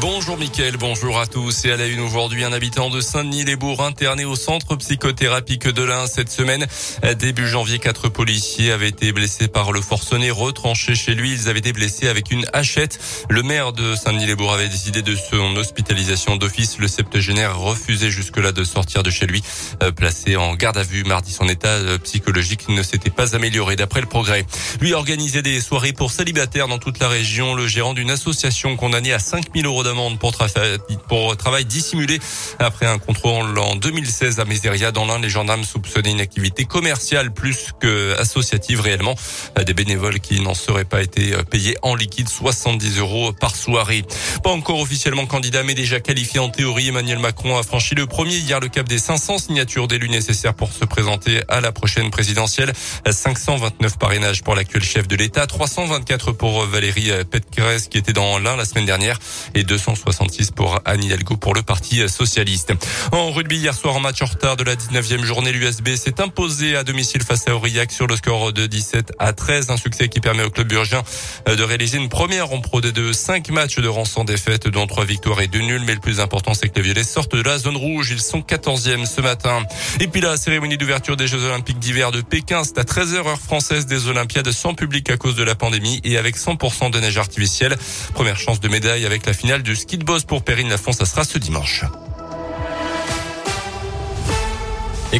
Bonjour Mickaël, bonjour à tous. Et à la une aujourd'hui, un habitant de Saint-Denis-les-Bourgs interné au centre psychothérapique de l'Ain cette semaine. Début janvier, quatre policiers avaient été blessés par le forcené retranché chez lui. Ils avaient été blessés avec une hachette. Le maire de Saint-Denis-les-Bourgs avait décidé de son hospitalisation d'office. Le septuagénaire refusait jusque-là de sortir de chez lui. Euh, placé en garde à vue mardi, son état euh, psychologique ne s'était pas amélioré d'après le progrès. Lui organisait des soirées pour célibataires dans toute la région. Le gérant d'une association condamné à 5000 euros d'amende pour, travail dissimulé après un contrôle en 2016 à Méséria. Dans l'un, les gendarmes soupçonnaient une activité commerciale plus que associative réellement. Des bénévoles qui n'en seraient pas été payés en liquide 70 euros par soirée. Pas encore officiellement candidat, mais déjà qualifié en théorie. Emmanuel Macron a franchi le premier hier le cap des 500 signatures d'élus nécessaires pour se présenter à la prochaine présidentielle. 529 parrainages pour l'actuel chef de l'État, 324 pour Valérie Pécresse qui était dans l'un la semaine dernière et 266 pour Anne Hidalgo pour le Parti socialiste. En rugby, hier soir, en match en retard de la 19e journée, l'USB s'est imposé à domicile face à Aurillac sur le score de 17 à 13. Un succès qui permet au club burgien de réaliser une première en pro de deux, cinq matchs de rang sans défaite, dont trois victoires et deux nuls. Mais le plus important, c'est que les Violets sortent de la zone rouge. Ils sont 14e ce matin. Et puis la cérémonie d'ouverture des Jeux Olympiques d'hiver de Pékin, c'est à 13h heure française des Olympiades sans public à cause de la pandémie et avec 100% de neige artificielle. Première chance de médaille avec la finale du ski de boss pour Perrine Lafont, ça sera ce dimanche.